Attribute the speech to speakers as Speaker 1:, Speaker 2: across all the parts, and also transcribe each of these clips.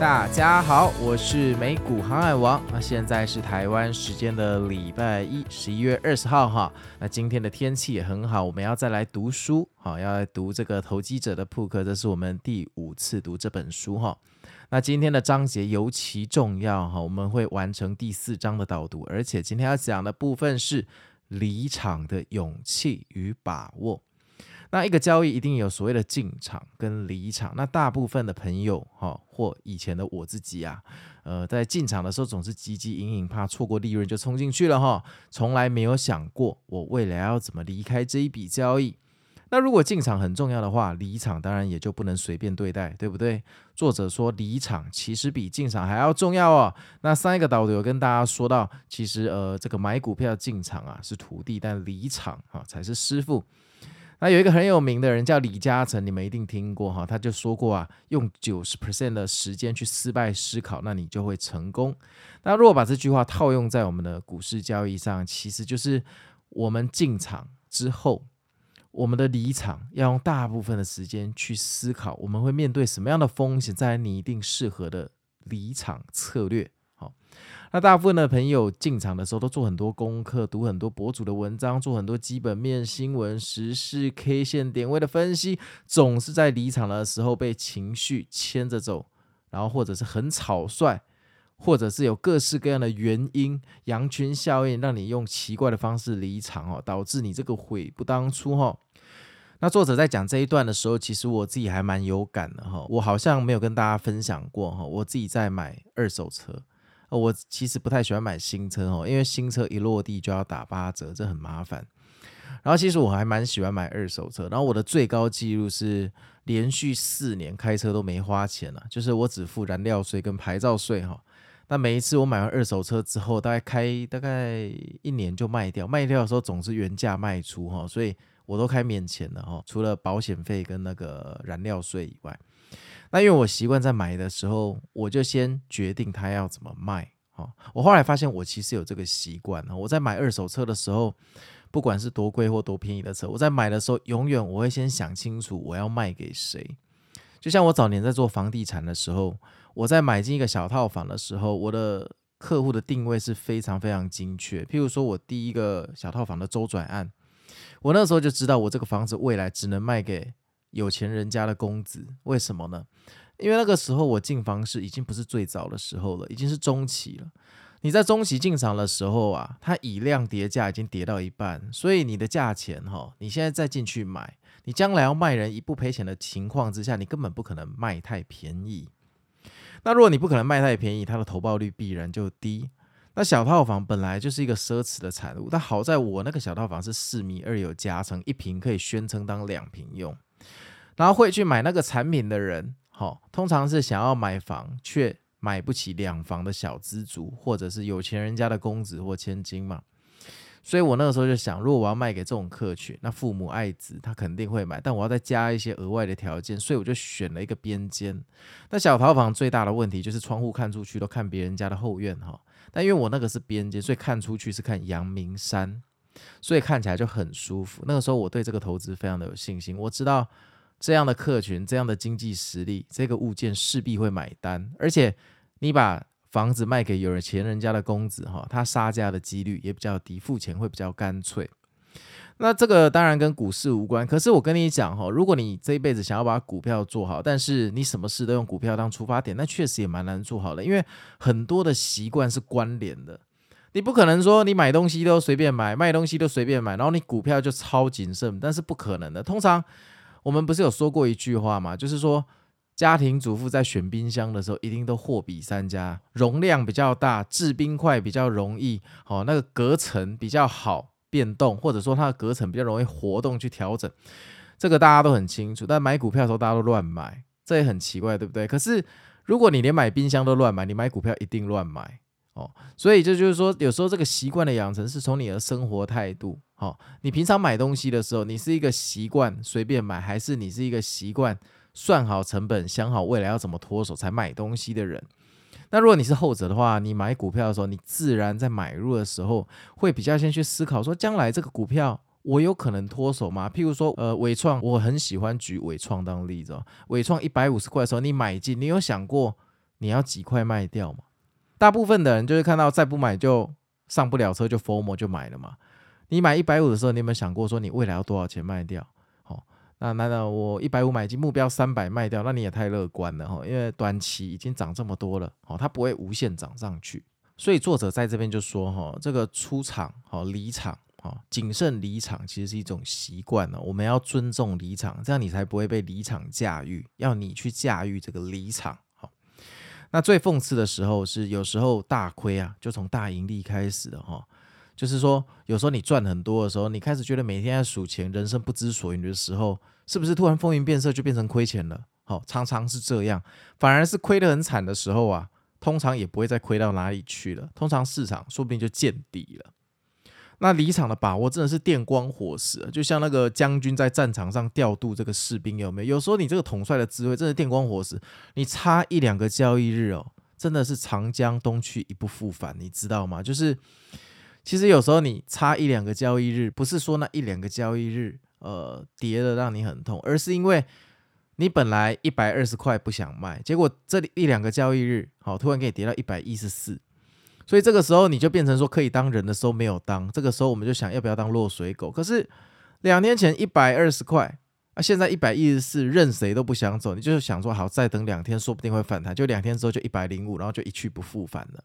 Speaker 1: 大家好，我是美股航海王。那现在是台湾时间的礼拜一，十一月二十号哈。那今天的天气也很好，我们要再来读书，好，要来读这个《投机者的扑克》，这是我们第五次读这本书哈。那今天的章节尤其重要哈，我们会完成第四章的导读，而且今天要讲的部分是离场的勇气与把握。那一个交易一定有所谓的进场跟离场。那大部分的朋友哈，或以前的我自己啊，呃，在进场的时候总是汲汲营营，怕错过利润就冲进去了哈，从来没有想过我未来要怎么离开这一笔交易。那如果进场很重要的话，离场当然也就不能随便对待，对不对？作者说离场其实比进场还要重要哦。那上一个导流跟大家说到，其实呃，这个买股票进场啊是徒弟，但离场啊才是师傅。那有一个很有名的人叫李嘉诚，你们一定听过哈，他就说过啊，用九十 percent 的时间去失败思考，那你就会成功。那如果把这句话套用在我们的股市交易上，其实就是我们进场之后，我们的离场要用大部分的时间去思考，我们会面对什么样的风险，再来拟定适合的离场策略。那大部分的朋友进场的时候都做很多功课，读很多博主的文章，做很多基本面新闻、时事、K 线点位的分析，总是在离场的时候被情绪牵着走，然后或者是很草率，或者是有各式各样的原因，羊群效应让你用奇怪的方式离场哦，导致你这个悔不当初哈。那作者在讲这一段的时候，其实我自己还蛮有感的哈，我好像没有跟大家分享过哈，我自己在买二手车。我其实不太喜欢买新车哦，因为新车一落地就要打八折，这很麻烦。然后其实我还蛮喜欢买二手车，然后我的最高纪录是连续四年开车都没花钱了，就是我只付燃料税跟牌照税哈。那每一次我买完二手车之后，大概开大概一年就卖掉，卖掉的时候总是原价卖出哈，所以我都开免钱的哈，除了保险费跟那个燃料税以外。那因为我习惯在买的时候，我就先决定它要怎么卖。哈，我后来发现我其实有这个习惯。我在买二手车的时候，不管是多贵或多便宜的车，我在买的时候，永远我会先想清楚我要卖给谁。就像我早年在做房地产的时候，我在买进一个小套房的时候，我的客户的定位是非常非常精确。譬如说我第一个小套房的周转案，我那时候就知道我这个房子未来只能卖给。有钱人家的公子，为什么呢？因为那个时候我进房市已经不是最早的时候了，已经是中期了。你在中期进场的时候啊，它以量叠价已经跌到一半，所以你的价钱哈，你现在再进去买，你将来要卖人一不赔钱的情况之下，你根本不可能卖太便宜。那如果你不可能卖太便宜，它的投报率必然就低。那小套房本来就是一个奢侈的产物，但好在我那个小套房是四米二有加层，一平可以宣称当两平用。然后会去买那个产品的人，好，通常是想要买房却买不起两房的小资族，或者是有钱人家的公子或千金嘛。所以我那个时候就想，如果我要卖给这种客群，那父母爱子他肯定会买，但我要再加一些额外的条件，所以我就选了一个边间。那小套房最大的问题就是窗户看出去都看别人家的后院哈，但因为我那个是边间，所以看出去是看阳明山，所以看起来就很舒服。那个时候我对这个投资非常的有信心，我知道。这样的客群，这样的经济实力，这个物件势必会买单。而且，你把房子卖给有钱人家的公子，哈，他杀价的几率也比较低，付钱会比较干脆。那这个当然跟股市无关，可是我跟你讲，哈，如果你这一辈子想要把股票做好，但是你什么事都用股票当出发点，那确实也蛮难做好的，因为很多的习惯是关联的。你不可能说你买东西都随便买，卖东西都随便买，然后你股票就超谨慎，但是不可能的。通常。我们不是有说过一句话吗？就是说，家庭主妇在选冰箱的时候，一定都货比三家，容量比较大，制冰块比较容易，好，那个隔层比较好变动，或者说它的隔层比较容易活动去调整，这个大家都很清楚。但买股票的时候，大家都乱买，这也很奇怪，对不对？可是如果你连买冰箱都乱买，你买股票一定乱买。哦。所以这就是说，有时候这个习惯的养成是从你的生活态度。好，你平常买东西的时候，你是一个习惯随便买，还是你是一个习惯算好成本、想好未来要怎么脱手才买东西的人？那如果你是后者的话，你买股票的时候，你自然在买入的时候会比较先去思考说，将来这个股票我有可能脱手吗？譬如说，呃，伟创，我很喜欢举伟创当例子哦。伟创一百五十块的时候你买进，你有想过你要几块卖掉吗？大部分的人就是看到再不买就上不了车就 FOMO 就买了嘛。你买一百五的时候，你有没有想过说你未来要多少钱卖掉？那难道我一百五买进，目标三百卖掉？那你也太乐观了哈！因为短期已经涨这么多了，哦，它不会无限涨上去。所以作者在这边就说哈，这个出场、好离场、好谨慎离场，其实是一种习惯呢。我们要尊重离场，这样你才不会被离场驾驭。要你去驾驭这个离场。好，那最讽刺的时候是，有时候大亏啊，就从大盈利开始的哈。就是说，有时候你赚很多的时候，你开始觉得每天在数钱，人生不知所云的时候，是不是突然风云变色就变成亏钱了？好，常常是这样，反而是亏得很惨的时候啊，通常也不会再亏到哪里去了。通常市场说不定就见底了。那离场的把握真的是电光火石，就像那个将军在战场上调度这个士兵，有没有？有时候你这个统帅的智慧真的电光火石，你差一两个交易日哦，真的是长江东去一不复返，你知道吗？就是。其实有时候你差一两个交易日，不是说那一两个交易日，呃，跌的让你很痛，而是因为你本来一百二十块不想卖，结果这里一两个交易日，好，突然给你跌到一百一十四，所以这个时候你就变成说可以当人的时候没有当，这个时候我们就想要不要当落水狗？可是两年前一百二十块啊，现在一百一十四，任谁都不想走，你就是想说好，再等两天，说不定会反弹，就两天之后就一百零五，然后就一去不复返了。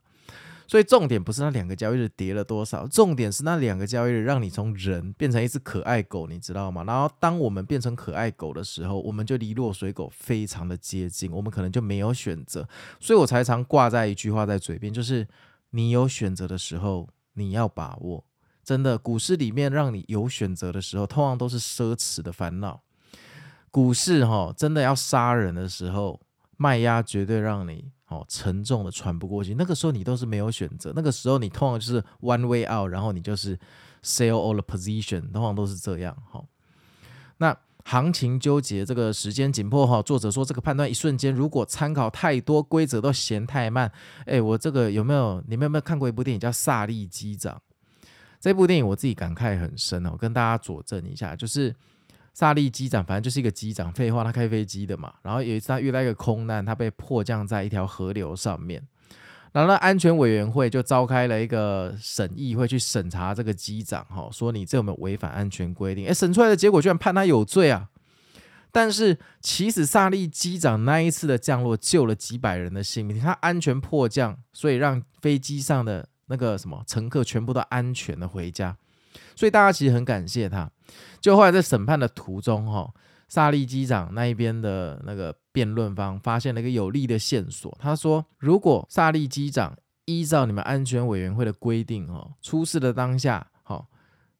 Speaker 1: 所以重点不是那两个交易日跌了多少，重点是那两个交易日让你从人变成一只可爱狗，你知道吗？然后当我们变成可爱狗的时候，我们就离落水狗非常的接近，我们可能就没有选择。所以我才常挂在一句话在嘴边，就是你有选择的时候，你要把握。真的，股市里面让你有选择的时候，通常都是奢侈的烦恼。股市哈，真的要杀人的时候，卖压绝对让你。哦，沉重的喘不过气，那个时候你都是没有选择，那个时候你通常就是 one way out，然后你就是 sell all the position，通常都是这样。哈，那行情纠结，这个时间紧迫，哈，作者说这个判断一瞬间，如果参考太多规则都嫌太慢。哎，我这个有没有？你们有没有看过一部电影叫《萨利机长》？这部电影我自己感慨很深哦，跟大家佐证一下，就是。萨利机长，反正就是一个机长，废话，他开飞机的嘛。然后有一次他遇到一个空难，他被迫降在一条河流上面。然后那安全委员会就召开了一个审议会去审查这个机长，哈，说你这有没有违反安全规定？诶，审出来的结果居然判他有罪啊！但是其实萨利机长那一次的降落救了几百人的性命，他安全迫降，所以让飞机上的那个什么乘客全部都安全的回家。所以大家其实很感谢他。就后来在审判的途中，哈，萨利机长那一边的那个辩论方发现了一个有力的线索。他说，如果萨利机长依照你们安全委员会的规定，哈，出事的当下，哈，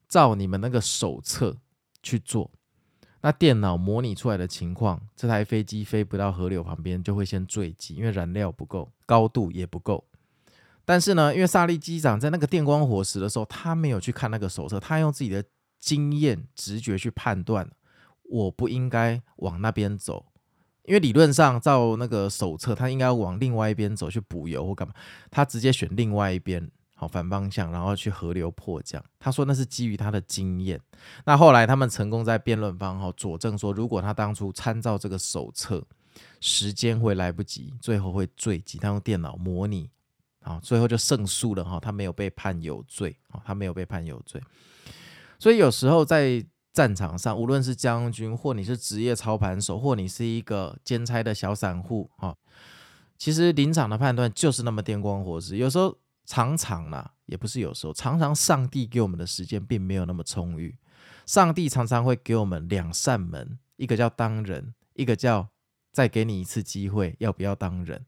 Speaker 1: 照你们那个手册去做，那电脑模拟出来的情况，这台飞机飞不到河流旁边就会先坠机，因为燃料不够，高度也不够。但是呢，因为萨利机长在那个电光火石的时候，他没有去看那个手册，他用自己的经验直觉去判断，我不应该往那边走，因为理论上照那个手册，他应该要往另外一边走去补油或干嘛，他直接选另外一边，好反方向，然后去河流迫降。他说那是基于他的经验。那后来他们成功在辩论方哈佐证说，如果他当初参照这个手册，时间会来不及，最后会坠机。他用电脑模拟。啊，最后就胜诉了哈，他没有被判有罪，啊他没有被判有罪。所以有时候在战场上，无论是将军，或你是职业操盘手，或你是一个兼差的小散户，哈，其实临场的判断就是那么电光火石。有时候常常啦，也不是有时候，常常上帝给我们的时间并没有那么充裕。上帝常常会给我们两扇门，一个叫当人，一个叫。再给你一次机会，要不要当人？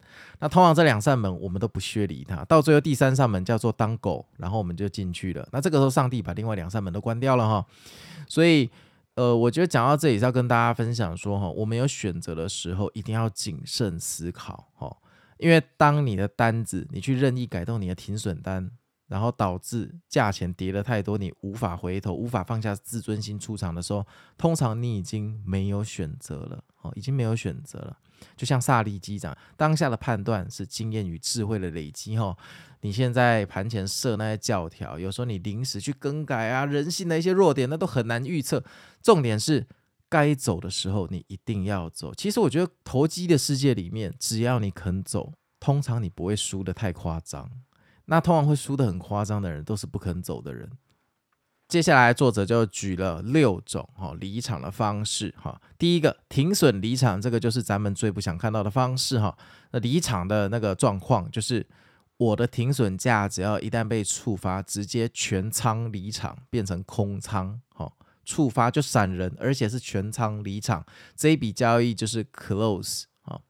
Speaker 1: 那通常这两扇门我们都不屑理他，到最后第三扇门叫做当狗，然后我们就进去了。那这个时候上帝把另外两扇门都关掉了哈。所以，呃，我觉得讲到这里是要跟大家分享说哈，我们有选择的时候一定要谨慎思考哈，因为当你的单子你去任意改动你的停损单，然后导致价钱跌了太多，你无法回头，无法放下自尊心出场的时候，通常你已经没有选择了，哦，已经没有选择了。就像萨利机长，当下的判断是经验与智慧的累积，哈。你现在盘前设那些教条，有时候你临时去更改啊，人性的一些弱点，那都很难预测。重点是该走的时候，你一定要走。其实我觉得投机的世界里面，只要你肯走，通常你不会输得太夸张。那通常会输得很夸张的人，都是不肯走的人。接下来作者就举了六种哈离场的方式哈。第一个停损离场，这个就是咱们最不想看到的方式哈。那离场的那个状况就是。我的停损价只要一旦被触发，直接全仓离场，变成空仓，好，触发就闪人，而且是全仓离场，这一笔交易就是 close，好。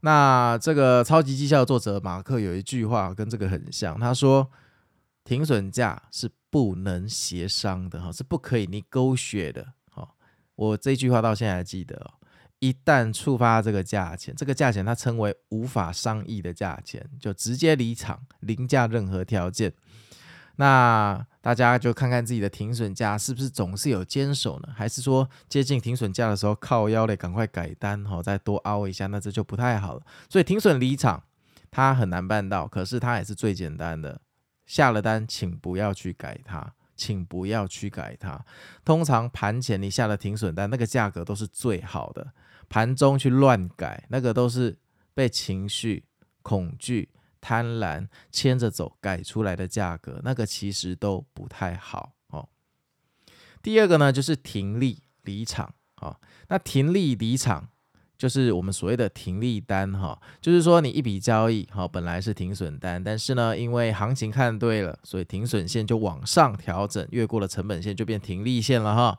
Speaker 1: 那这个超级绩效作者马克有一句话跟这个很像，他说停损价是不能协商的，哈，是不可以你勾血的，好，我这句话到现在还记得哦。一旦触发这个价钱，这个价钱它称为无法商议的价钱，就直接离场，凌驾任何条件。那大家就看看自己的停损价是不是总是有坚守呢？还是说接近停损价的时候靠腰嘞，赶快改单哈，再多凹一下，那这就不太好了。所以停损离场它很难办到，可是它也是最简单的。下了单，请不要去改它。请不要去改它。通常盘前你下了停损单，那个价格都是最好的。盘中去乱改，那个都是被情绪、恐惧、贪婪牵着走改出来的价格，那个其实都不太好哦。第二个呢，就是停利离场哦。那停利离场。就是我们所谓的停利单哈，就是说你一笔交易哈，本来是停损单，但是呢，因为行情看对了，所以停损线就往上调整，越过了成本线就变停利线了哈。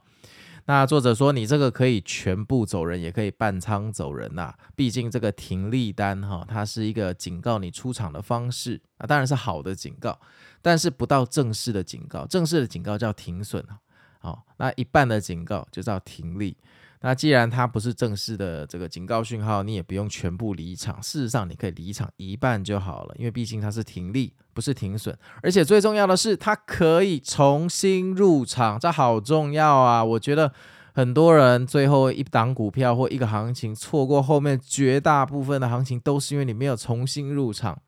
Speaker 1: 那作者说你这个可以全部走人，也可以半仓走人呐，毕竟这个停利单哈，它是一个警告你出场的方式啊，当然是好的警告，但是不到正式的警告，正式的警告叫停损啊，好，那一半的警告就叫停利。那既然它不是正式的这个警告讯号，你也不用全部离场。事实上，你可以离场一半就好了，因为毕竟它是停利，不是停损。而且最重要的是，它可以重新入场，这好重要啊！我觉得很多人最后一档股票或一个行情错过后面绝大部分的行情，都是因为你没有重新入场。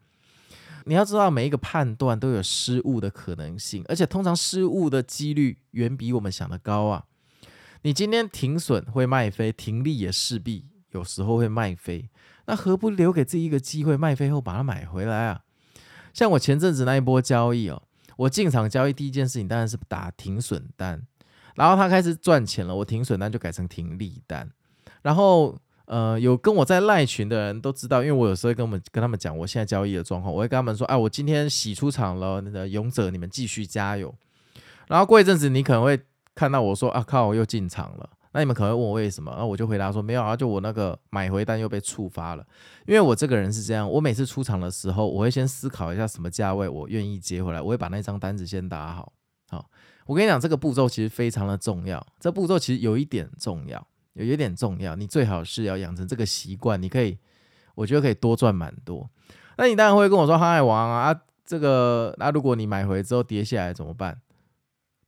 Speaker 1: 你要知道，每一个判断都有失误的可能性，而且通常失误的几率远比我们想的高啊。你今天停损会卖飞，停利也势必有时候会卖飞，那何不留给自己一个机会，卖飞后把它买回来啊？像我前阵子那一波交易哦，我进场交易第一件事情当然是打停损单，然后它开始赚钱了，我停损单就改成停利单。然后呃，有跟我在赖群的人都知道，因为我有时候跟我们跟他们讲我现在交易的状况，我会跟他们说，哎，我今天洗出场了，那个勇者你们继续加油。然后过一阵子你可能会。看到我说啊靠，我又进场了。那你们可能会问我为什么？那我就回答说没有啊，就我那个买回单又被触发了。因为我这个人是这样，我每次出场的时候，我会先思考一下什么价位我愿意接回来，我会把那张单子先打好。好，我跟你讲，这个步骤其实非常的重要。这步骤其实有一点重要，有一点重要。你最好是要养成这个习惯，你可以，我觉得可以多赚蛮多。那你当然会跟我说航海王啊，啊这个那如果你买回之后跌下来怎么办？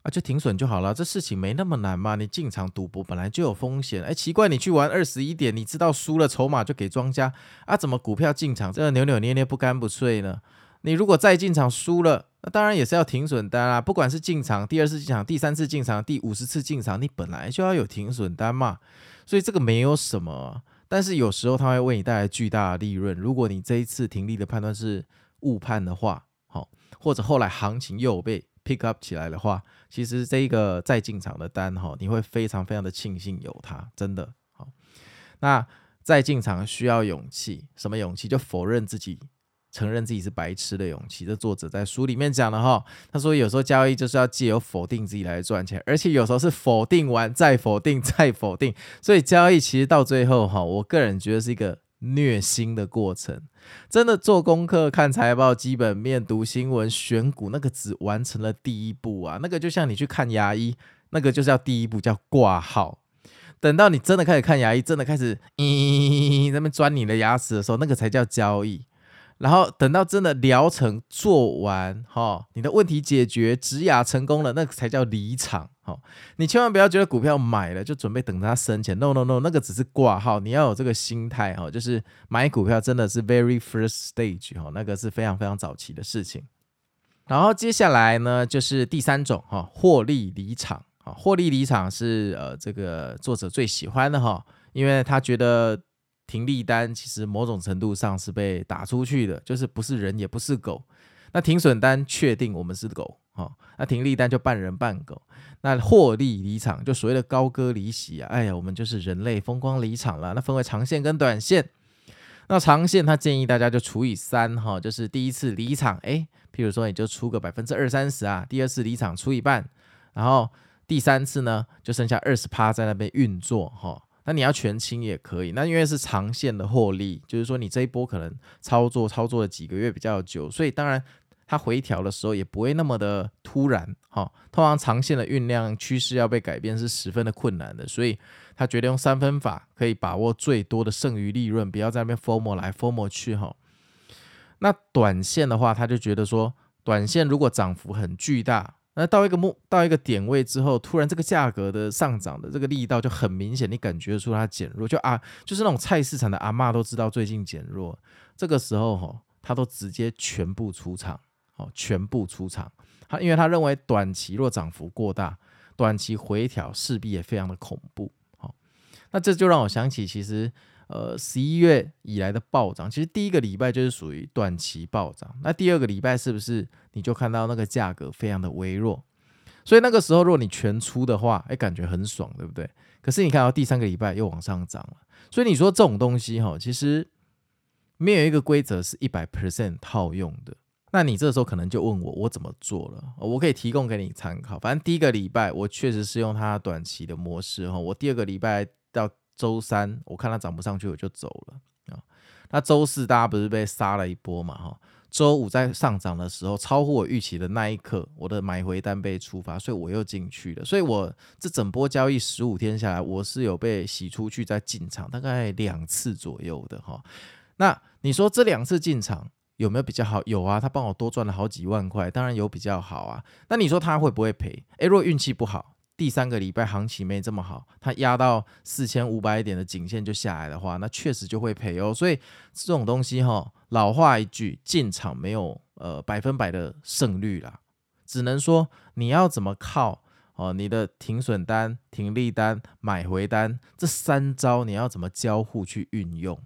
Speaker 1: 就停损就好了，这事情没那么难嘛。你进场赌博本来就有风险，哎，奇怪，你去玩二十一点，你知道输了筹码就给庄家啊？怎么股票进场这个扭扭捏捏不干不脆呢？你如果再进场输了，那当然也是要停损单啊。不管是进场第二次进场、第三次进场、第五十次进场，你本来就要有停损单嘛。所以这个没有什么，但是有时候它会为你带来巨大的利润。如果你这一次停利的判断是误判的话，好，或者后来行情又被 pick up 起来的话。其实这一个再进场的单哈，你会非常非常的庆幸有它，真的好。那再进场需要勇气，什么勇气？就否认自己，承认自己是白痴的勇气。这作者在书里面讲的哈，他说有时候交易就是要借由否定自己来赚钱，而且有时候是否定完再否定再否定，所以交易其实到最后哈，我个人觉得是一个。虐心的过程，真的做功课、看财报、基本面、读新闻、选股，那个只完成了第一步啊！那个就像你去看牙医，那个就是要第一步叫挂号。等到你真的开始看牙医，真的开始咦在那边钻你的牙齿的时候，那个才叫交易。然后等到真的疗程做完，哈，你的问题解决，植牙成功了，那个才叫离场。哈，你千万不要觉得股票买了就准备等它升钱，no no no，那个只是挂号。你要有这个心态，哈，就是买股票真的是 very first stage，哈，那个是非常非常早期的事情。然后接下来呢，就是第三种，哈，获利离场啊。获利离场是呃，这个作者最喜欢的哈，因为他觉得停利单其实某种程度上是被打出去的，就是不是人也不是狗。那停损单确定我们是狗哦，那停利单就半人半狗。那获利离场就所谓的高歌离席啊，哎呀，我们就是人类风光离场了。那分为长线跟短线，那长线他建议大家就除以三哈，就是第一次离场，哎，譬如说你就出个百分之二三十啊，第二次离场除以半，然后。第三次呢，就剩下二十趴在那边运作哈，那你要全清也可以。那因为是长线的获利，就是说你这一波可能操作操作了几个月比较久，所以当然它回调的时候也不会那么的突然哈。通常长线的酝酿趋势要被改变是十分的困难的，所以他决定用三分法可以把握最多的剩余利润，不要在那边 FOMO 来 FOMO 去哈。那短线的话，他就觉得说，短线如果涨幅很巨大。那到一个目到一个点位之后，突然这个价格的上涨的这个力道就很明显，你感觉出它减弱，就啊，就是那种菜市场的阿嬷都知道最近减弱，这个时候哈，他都直接全部出场，哦，全部出场，他因为他认为短期若涨幅过大，短期回调势必也非常的恐怖，好，那这就让我想起其实。呃，十一月以来的暴涨，其实第一个礼拜就是属于短期暴涨。那第二个礼拜是不是你就看到那个价格非常的微弱？所以那个时候如果你全出的话，哎，感觉很爽，对不对？可是你看到第三个礼拜又往上涨了。所以你说这种东西哈，其实没有一个规则是一百 percent 套用的。那你这时候可能就问我，我怎么做了？我可以提供给你参考。反正第一个礼拜我确实是用它短期的模式哈。我第二个礼拜到。周三我看它涨不上去，我就走了啊。那周四大家不是被杀了一波嘛？哈，周五在上涨的时候，超乎我预期的那一刻，我的买回单被触发，所以我又进去了。所以我这整波交易十五天下来，我是有被洗出去再进场，大概两次左右的哈。那你说这两次进场有没有比较好？有啊，他帮我多赚了好几万块，当然有比较好啊。那你说他会不会赔？诶，如果运气不好。第三个礼拜行情没这么好，它压到四千五百点的颈线就下来的话，那确实就会赔哦。所以这种东西哈，老话一句，进场没有呃百分百的胜率啦，只能说你要怎么靠哦，你的停损单、停利单、买回单这三招，你要怎么交互去运用？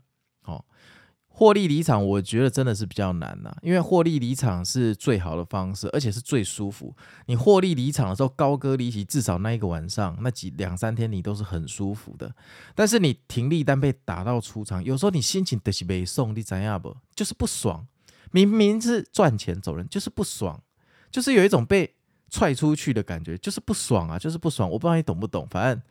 Speaker 1: 哦。获利离场，我觉得真的是比较难呐，因为获利离场是最好的方式，而且是最舒服。你获利离场的时候，高歌离席，至少那一个晚上，那几两三天你都是很舒服的。但是你停利单被打到出场，有时候你心情得是没送，你怎样不？就是不爽。明明是赚钱走人，就是不爽，就是有一种被踹出去的感觉，就是不爽啊，就是不爽。我不知道你懂不懂，反正。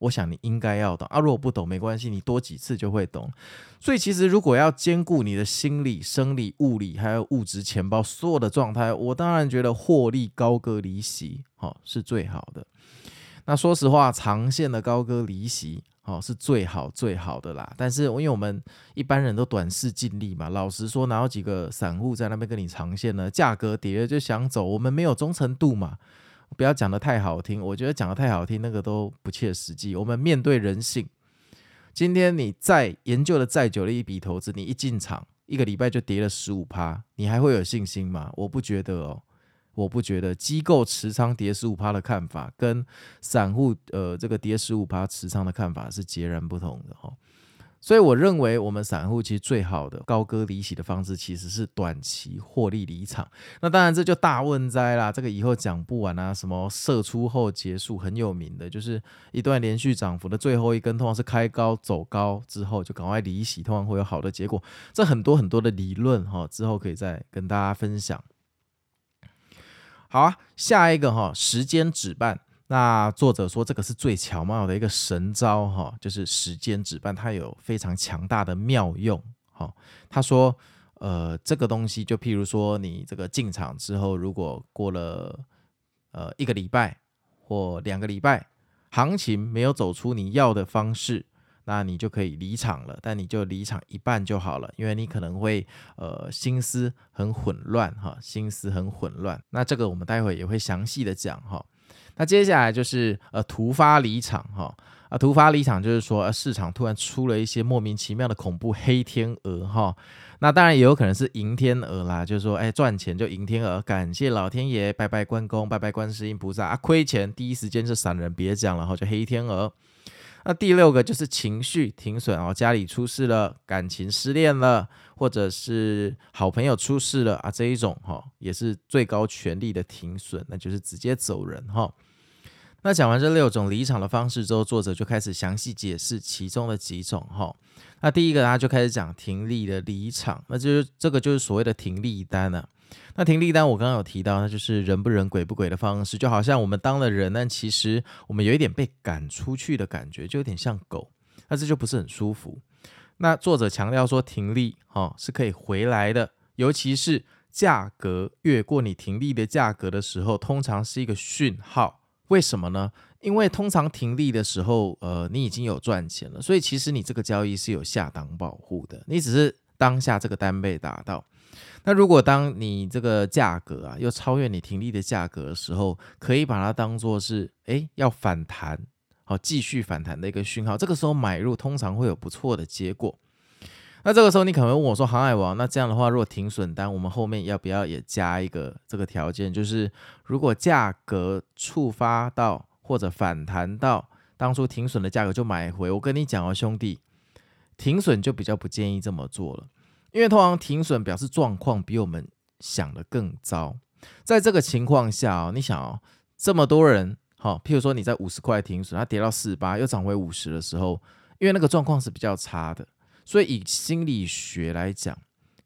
Speaker 1: 我想你应该要懂啊，如果不懂没关系，你多几次就会懂。所以其实如果要兼顾你的心理、生理、物理还有物质钱包所有的状态，我当然觉得获利高歌离席，好是最好的。那说实话，长线的高歌离席，哦是最好最好的啦。但是因为我们一般人都短视近利嘛，老实说，哪有几个散户在那边跟你长线呢？价格跌了就想走，我们没有忠诚度嘛。不要讲得太好听，我觉得讲得太好听，那个都不切实际。我们面对人性，今天你再研究了再久的一笔投资，你一进场一个礼拜就跌了十五趴，你还会有信心吗？我不觉得哦，我不觉得。机构持仓跌十五趴的看法，跟散户呃这个跌十五趴持仓的看法是截然不同的哦。所以我认为，我们散户其实最好的高歌离席的方式，其实是短期获利离场。那当然这就大问哉啦，这个以后讲不完啊。什么射出后结束很有名的，就是一段连续涨幅的最后一根，通常是开高走高之后就赶快离席，通常会有好的结果。这很多很多的理论哈，之后可以再跟大家分享。好啊，下一个哈，时间止绊。那作者说这个是最巧妙的一个神招哈，就是时间止绊，它有非常强大的妙用哈。他说，呃，这个东西就譬如说你这个进场之后，如果过了呃一个礼拜或两个礼拜，行情没有走出你要的方式，那你就可以离场了。但你就离场一半就好了，因为你可能会呃心思很混乱哈，心思很混乱。那这个我们待会也会详细的讲哈。那接下来就是呃突发离场哈啊，突发离场就是说市场突然出了一些莫名其妙的恐怖黑天鹅哈。那当然也有可能是迎天鹅啦，就是说，哎，赚钱就迎天鹅，感谢老天爷，拜拜关公，拜拜观世音菩萨啊，亏钱第一时间就闪人，别讲了哈，就黑天鹅。那第六个就是情绪停损哦，家里出事了，感情失恋了，或者是好朋友出事了啊，这一种哈，也是最高权力的停损，那就是直接走人哈。那讲完这六种离场的方式之后，作者就开始详细解释其中的几种哈。那第一个，他就开始讲停利的离场，那就是这个就是所谓的停利单了啊。那停利单我刚刚有提到，那就是人不人鬼不鬼的方式，就好像我们当了人，但其实我们有一点被赶出去的感觉，就有点像狗，那这就不是很舒服。那作者强调说停利哈是可以回来的，尤其是价格越过你停利的价格的时候，通常是一个讯号。为什么呢？因为通常停利的时候，呃，你已经有赚钱了，所以其实你这个交易是有下档保护的，你只是当下这个单被打到。那如果当你这个价格啊又超越你停利的价格的时候，可以把它当做是诶要反弹，好继续反弹的一个讯号。这个时候买入通常会有不错的结果。那这个时候你可能会问我说：“航海王，那这样的话，如果停损单，我们后面要不要也加一个这个条件？就是如果价格触发到或者反弹到当初停损的价格就买回。我跟你讲哦，兄弟，停损就比较不建议这么做了，因为通常停损表示状况比我们想的更糟。在这个情况下哦，你想哦，这么多人，好，譬如说你在五十块停损，它跌到四十八，又涨回五十的时候，因为那个状况是比较差的。”所以以心理学来讲，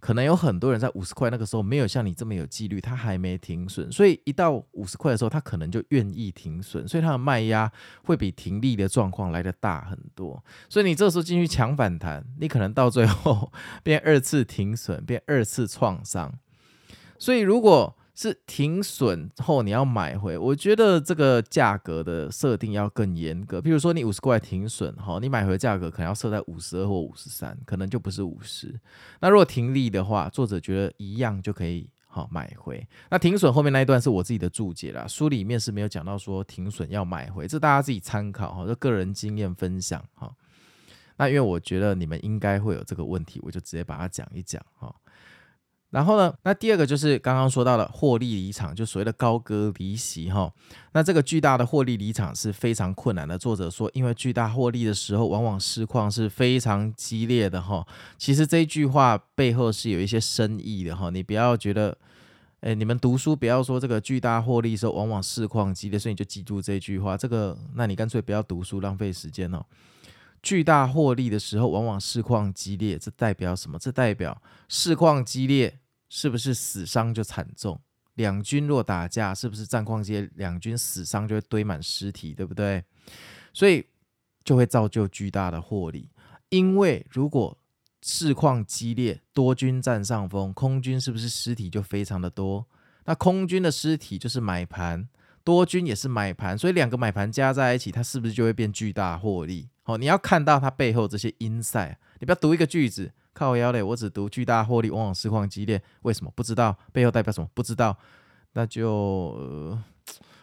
Speaker 1: 可能有很多人在五十块那个时候没有像你这么有纪律，他还没停损，所以一到五十块的时候，他可能就愿意停损，所以他的卖压会比停利的状况来得大很多。所以你这时候进去抢反弹，你可能到最后变二次停损，变二次创伤。所以如果是停损后你要买回，我觉得这个价格的设定要更严格。比如说你五十块停损，哈，你买回价格可能要设在五十二或五十三，可能就不是五十。那如果停利的话，作者觉得一样就可以好买回。那停损后面那一段是我自己的注解啦，书里面是没有讲到说停损要买回，这大家自己参考哈，就个人经验分享哈。那因为我觉得你们应该会有这个问题，我就直接把它讲一讲哈。然后呢，那第二个就是刚刚说到的获利离场，就所谓的高歌离席哈。那这个巨大的获利离场是非常困难的。作者说，因为巨大获利的时候，往往市况是非常激烈的哈。其实这句话背后是有一些深意的哈。你不要觉得，哎，你们读书不要说这个巨大获利的时候往往市况激烈，所以你就记住这句话。这个，那你干脆不要读书，浪费时间哦。巨大获利的时候，往往市况激烈，这代表什么？这代表市况激烈。是不是死伤就惨重？两军若打架，是不是战况激烈？两军死伤就会堆满尸体，对不对？所以就会造就巨大的获利。因为如果市况激烈，多军占上风，空军是不是尸体就非常的多？那空军的尸体就是买盘，多军也是买盘，所以两个买盘加在一起，它是不是就会变巨大获利？好，你要看到它背后这些 insight，你不要读一个句子。靠腰嘞，我只读巨大获利，往往市况激烈，为什么？不知道背后代表什么？不知道，那就、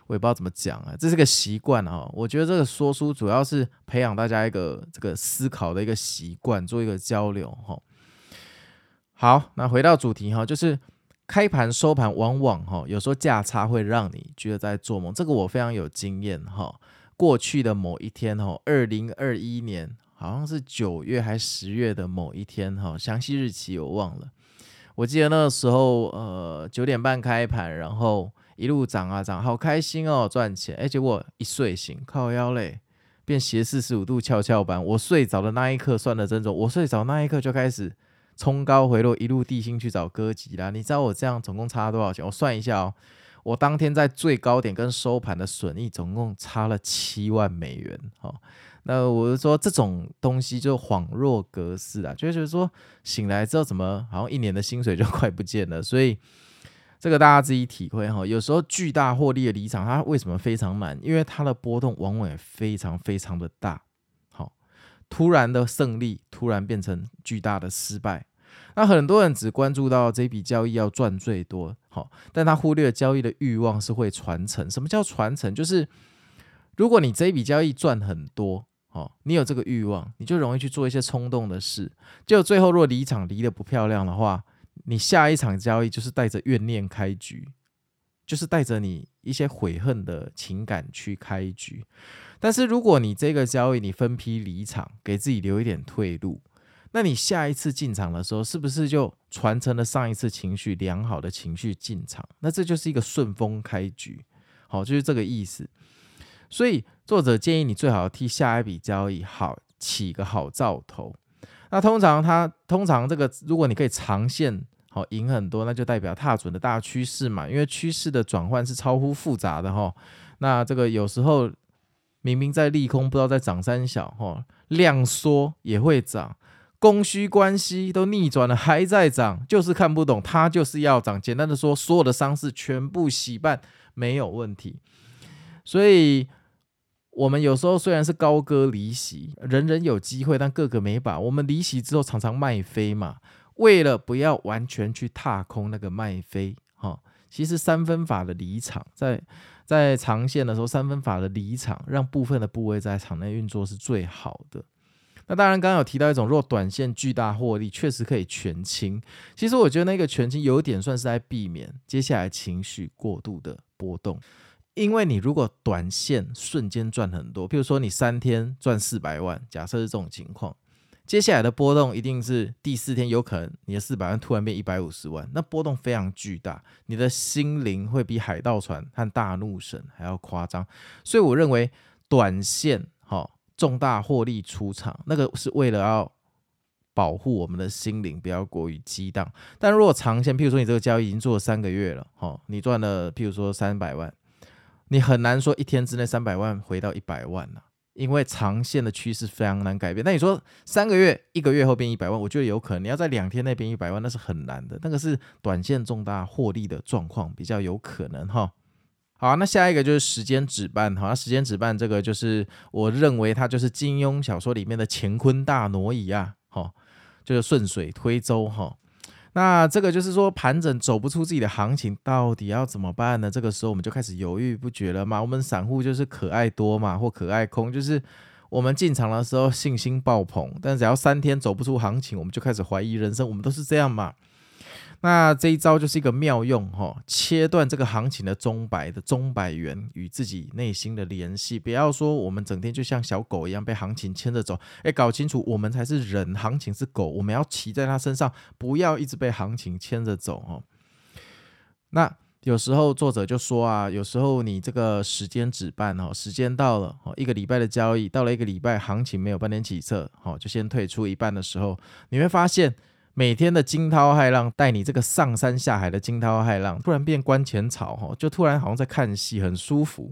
Speaker 1: 我也不知道怎么讲啊，这是个习惯啊。我觉得这个说书主要是培养大家一个这个思考的一个习惯，做一个交流哈。好，那回到主题哈，就是开盘收盘往往哈，有时候价差会让你觉得在做梦，这个我非常有经验哈。过去的某一天哈，二零二一年。好像是九月还是十月的某一天哈，详细日期我忘了。我记得那个时候，呃，九点半开盘，然后一路涨啊涨，好开心哦，赚钱。哎，结果一睡醒，靠腰嘞，变斜四十五度跷跷板。我睡着的那一刻算得真准，我睡着那一刻就开始冲高回落，一路地心去找歌吉啦。你知道我这样总共差多少钱？我算一下哦，我当天在最高点跟收盘的损益总共差了七万美元，哦那我就说这种东西就恍若隔世啊，就是说醒来之后怎么好像一年的薪水就 快不见了，所以这个大家自己体会哈。有时候巨大获利的离场，它为什么非常满？因为它的波动往往也非常非常的大。好，突然的胜利，突然变成巨大的失败。那很多人只关注到这笔交易要赚最多，好，但他忽略交易的欲望是会传承。什么叫传承？就是如果你这笔交易赚很多，哦，你有这个欲望，你就容易去做一些冲动的事。就最后如果离场离得不漂亮的话，你下一场交易就是带着怨念开局，就是带着你一些悔恨的情感去开局。但是如果你这个交易你分批离场，给自己留一点退路。那你下一次进场的时候，是不是就传承了上一次情绪良好的情绪进场？那这就是一个顺风开局，好，就是这个意思。所以作者建议你最好替下一笔交易好起个好兆头。那通常他通常这个，如果你可以长线好赢很多，那就代表踏准的大趋势嘛。因为趋势的转换是超乎复杂的哈。那这个有时候明明在利空，不知道在涨三小哈，量缩也会涨。供需关系都逆转了，还在涨，就是看不懂，它就是要涨。简单的说，所有的伤势全部洗办没有问题。所以，我们有时候虽然是高歌离席，人人有机会，但个个没把。我们离席之后常常卖飞嘛，为了不要完全去踏空那个卖飞，哈，其实三分法的离场，在在长线的时候，三分法的离场，让部分的部位在场内运作是最好的。那当然，刚刚有提到一种，若短线巨大获利，确实可以全清。其实我觉得那个全清有点算是在避免接下来情绪过度的波动，因为你如果短线瞬间赚很多，譬如说你三天赚四百万，假设是这种情况，接下来的波动一定是第四天有可能你的四百万突然变一百五十万，那波动非常巨大，你的心灵会比海盗船和大怒神还要夸张。所以我认为短线，哈。重大获利出场，那个是为了要保护我们的心灵不要过于激荡。但如果长线，譬如说你这个交易已经做了三个月了，哈，你赚了譬如说三百万，你很难说一天之内三百万回到一百万了，因为长线的趋势非常难改变。那你说三个月、一个月后变一百万，我觉得有可能。你要在两天内变一百万，那是很难的。那个是短线重大获利的状况比较有可能，哈。好，那下一个就是时间止半。好，那时间止半这个就是我认为它就是金庸小说里面的乾坤大挪移啊，哈，就是顺水推舟哈。那这个就是说盘整走不出自己的行情，到底要怎么办呢？这个时候我们就开始犹豫不决了嘛。我们散户就是可爱多嘛，或可爱空，就是我们进场的时候信心爆棚，但只要三天走不出行情，我们就开始怀疑人生。我们都是这样嘛。那这一招就是一个妙用哈，切断这个行情的钟摆的钟摆源与自己内心的联系。不要说我们整天就像小狗一样被行情牵着走，哎，搞清楚我们才是人，行情是狗，我们要骑在它身上，不要一直被行情牵着走哈。那有时候作者就说啊，有时候你这个时间止半哦，时间到了，一个礼拜的交易到了一个礼拜，行情没有半点起色，好，就先退出一半的时候，你会发现。每天的惊涛骇浪，带你这个上山下海的惊涛骇浪，突然变观前草哈，就突然好像在看戏，很舒服。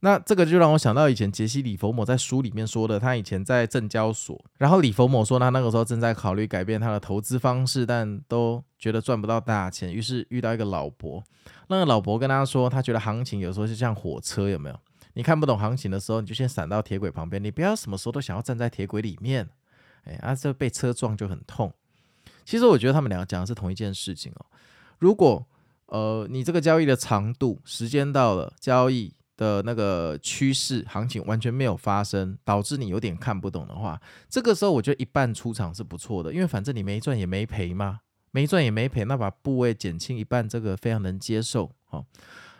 Speaker 1: 那这个就让我想到以前杰西·李佛摩在书里面说的，他以前在证交所，然后李佛摩说他那个时候正在考虑改变他的投资方式，但都觉得赚不到大钱，于是遇到一个老伯，那个老伯跟他说，他觉得行情有时候就像火车，有没有？你看不懂行情的时候，你就先闪到铁轨旁边，你不要什么时候都想要站在铁轨里面，哎，啊，这被车撞就很痛。其实我觉得他们两个讲的是同一件事情哦。如果呃你这个交易的长度时间到了，交易的那个趋势行情完全没有发生，导致你有点看不懂的话，这个时候我觉得一半出场是不错的，因为反正你没赚也没赔嘛，没赚也没赔，那把部位减轻一半，这个非常能接受。好，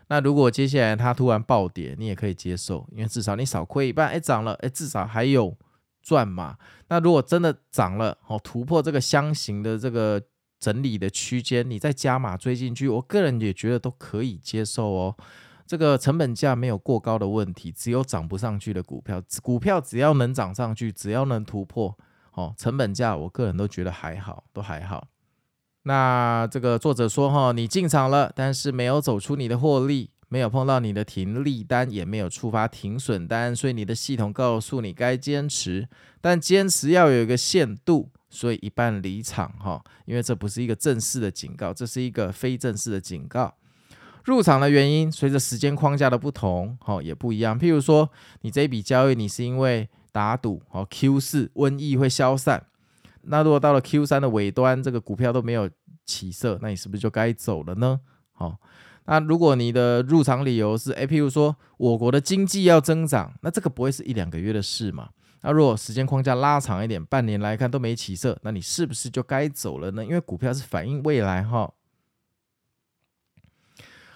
Speaker 1: 那如果接下来它突然暴跌，你也可以接受，因为至少你少亏一半，哎，涨了，哎，至少还有。赚嘛，那如果真的涨了，哦，突破这个箱型的这个整理的区间，你再加码追进去，我个人也觉得都可以接受哦。这个成本价没有过高的问题，只有涨不上去的股票，股票只要能涨上去，只要能突破，哦，成本价我个人都觉得还好，都还好。那这个作者说哈，你进场了，但是没有走出你的获利。没有碰到你的停利单，也没有触发停损单，所以你的系统告诉你该坚持，但坚持要有一个限度，所以一半离场哈，因为这不是一个正式的警告，这是一个非正式的警告。入场的原因随着时间框架的不同，哈也不一样。譬如说，你这一笔交易你是因为打赌，哦 Q 四瘟疫会消散，那如果到了 Q 三的尾端，这个股票都没有起色，那你是不是就该走了呢？好，那如果你的入场理由是，诶，譬如说我国的经济要增长，那这个不会是一两个月的事嘛？那如果时间框架拉长一点，半年来看都没起色，那你是不是就该走了呢？因为股票是反映未来，哈。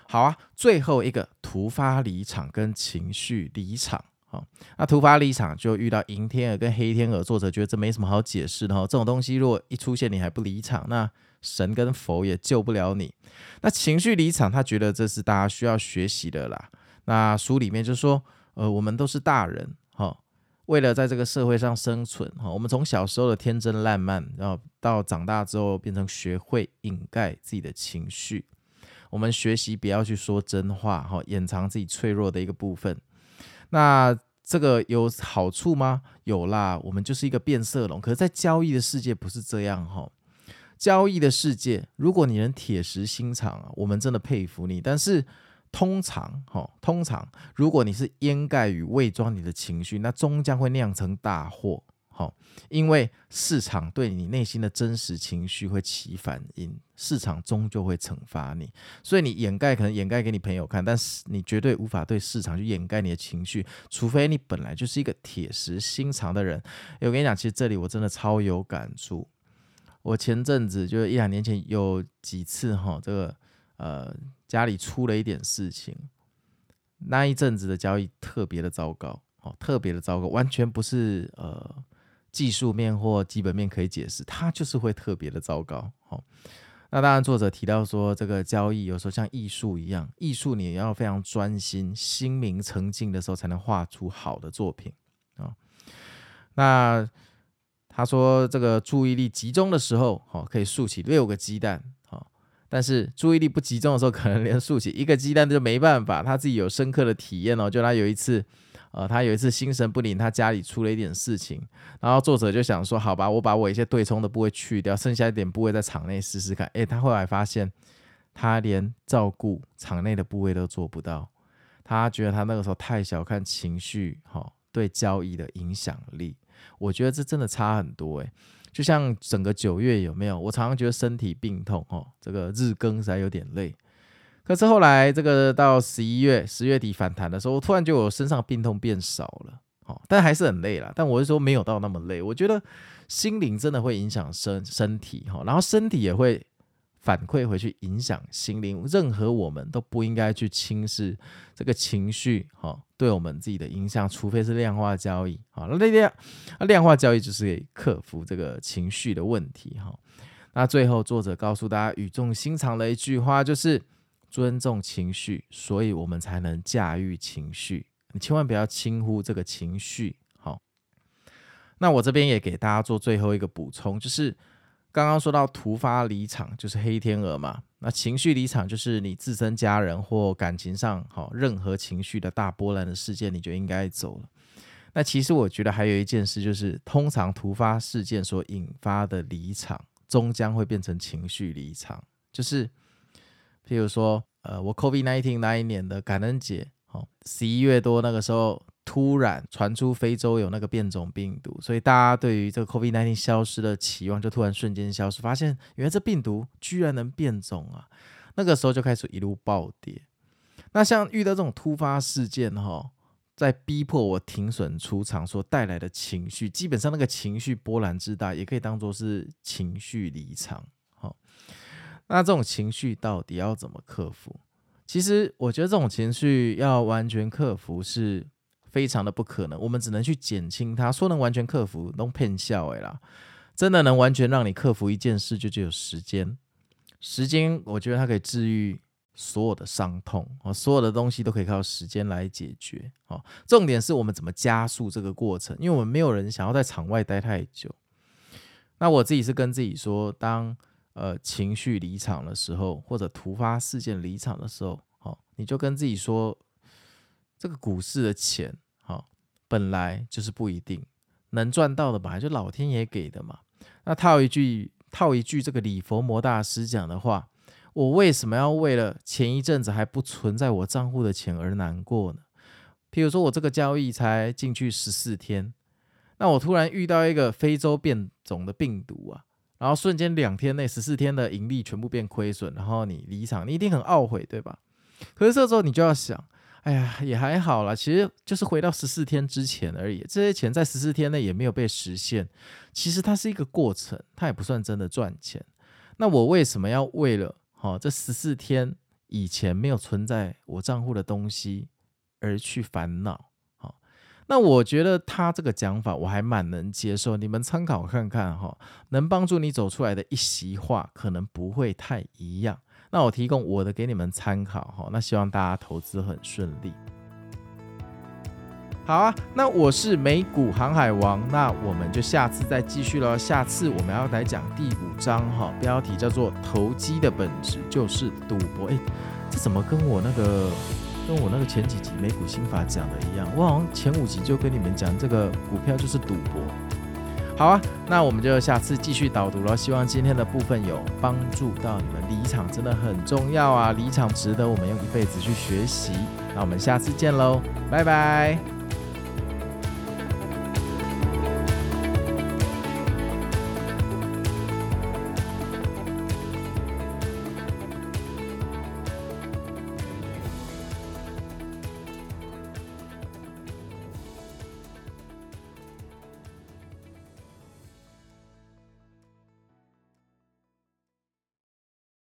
Speaker 1: 好啊，最后一个突发离场跟情绪离场，好，那突发离场就遇到银天鹅跟黑天鹅，作者觉得这没什么好解释的哈，这种东西如果一出现你还不离场，那神跟佛也救不了你。那情绪离场，他觉得这是大家需要学习的啦。那书里面就说，呃，我们都是大人，哈，为了在这个社会上生存，哈，我们从小时候的天真烂漫，然后到长大之后变成学会掩盖自己的情绪。我们学习不要去说真话，哈，掩藏自己脆弱的一个部分。那这个有好处吗？有啦，我们就是一个变色龙。可是，在交易的世界不是这样，哈。交易的世界，如果你能铁石心肠啊，我们真的佩服你。但是，通常，哈，通常，如果你是掩盖与伪装你的情绪，那终将会酿成大祸。好，因为市场对你内心的真实情绪会起反应，市场终究会惩罚你。所以你掩盖可能掩盖给你朋友看，但是你绝对无法对市场去掩盖你的情绪，除非你本来就是一个铁石心肠的人。我跟你讲，其实这里我真的超有感触。我前阵子就是一两年前有几次哈，这个呃家里出了一点事情，那一阵子的交易特别的糟糕，哦，特别的糟糕，完全不是呃。技术面或基本面可以解释，它就是会特别的糟糕。好，那当然作者提到说，这个交易有时候像艺术一样，艺术你也要非常专心、心明澄净的时候，才能画出好的作品啊。那他说，这个注意力集中的时候，好，可以竖起六个鸡蛋。好，但是注意力不集中的时候，可能连竖起一个鸡蛋都没办法。他自己有深刻的体验哦，就他有一次。呃，他有一次心神不宁，他家里出了一点事情，然后作者就想说，好吧，我把我一些对冲的部位去掉，剩下一点部位在场内试试看。诶，他后来发现，他连照顾场内的部位都做不到，他觉得他那个时候太小看情绪，哈、哦，对交易的影响力。我觉得这真的差很多，诶，就像整个九月有没有？我常常觉得身体病痛，哦，这个日更实在有点累。可是后来，这个到十一月、十月底反弹的时候，我突然觉得我身上病痛变少了，哦，但还是很累啦。但我是说没有到那么累。我觉得心灵真的会影响身身体，哈，然后身体也会反馈回去影响心灵。任何我们都不应该去轻视这个情绪，哈，对我们自己的影响，除非是量化交易，好，那量那量化交易就是可以克服这个情绪的问题，哈。那最后作者告诉大家语重心长的一句话就是。尊重情绪，所以我们才能驾驭情绪。你千万不要轻忽这个情绪。好，那我这边也给大家做最后一个补充，就是刚刚说到突发离场，就是黑天鹅嘛。那情绪离场，就是你自身家人或感情上，好，任何情绪的大波澜的事件，你就应该走了。那其实我觉得还有一件事，就是通常突发事件所引发的离场，终将会变成情绪离场，就是。譬如说，呃，我 COVID-19 那一年的感恩节，哦，十一月多那个时候，突然传出非洲有那个变种病毒，所以大家对于这个 COVID-19 消失的期望就突然瞬间消失，发现原来这病毒居然能变种啊！那个时候就开始一路暴跌。那像遇到这种突发事件，哈，在逼迫我停损出场所带来的情绪，基本上那个情绪波澜之大，也可以当做是情绪离场。那这种情绪到底要怎么克服？其实我觉得这种情绪要完全克服是非常的不可能，我们只能去减轻它。说能完全克服，都骗笑诶啦！真的能完全让你克服一件事，就只有时间。时间，我觉得它可以治愈所有的伤痛啊，所有的东西都可以靠时间来解决。哦，重点是我们怎么加速这个过程，因为我们没有人想要在场外待太久。那我自己是跟自己说，当呃，情绪离场的时候，或者突发事件离场的时候，好，你就跟自己说，这个股市的钱，本来就是不一定能赚到的，本来就老天爷给的嘛。那套一句套一句这个李佛摩大师讲的话，我为什么要为了前一阵子还不存在我账户的钱而难过呢？譬如说我这个交易才进去十四天，那我突然遇到一个非洲变种的病毒啊，然后瞬间两天内十四天的盈利全部变亏损，然后你离场，你一定很懊悔，对吧？可是这时候你就要想。哎呀，也还好啦，其实就是回到十四天之前而已。这些钱在十四天内也没有被实现，其实它是一个过程，它也不算真的赚钱。那我为什么要为了哈、哦、这十四天以前没有存在我账户的东西而去烦恼？那我觉得他这个讲法我还蛮能接受，你们参考看看哈、哦，能帮助你走出来的一席话可能不会太一样。那我提供我的给你们参考哈，那希望大家投资很顺利。好啊，那我是美股航海王，那我们就下次再继续了。下次我们要来讲第五章哈，标题叫做“投机的本质就是赌博”。诶，这怎么跟我那个跟我那个前几集美股心法讲的一样？我好像前五集就跟你们讲这个股票就是赌博。好啊，那我们就下次继续导读了。希望今天的部分有帮助到你们。离场真的很重要啊，离场值得我们用一辈子去学习。那我们下次见喽，拜拜。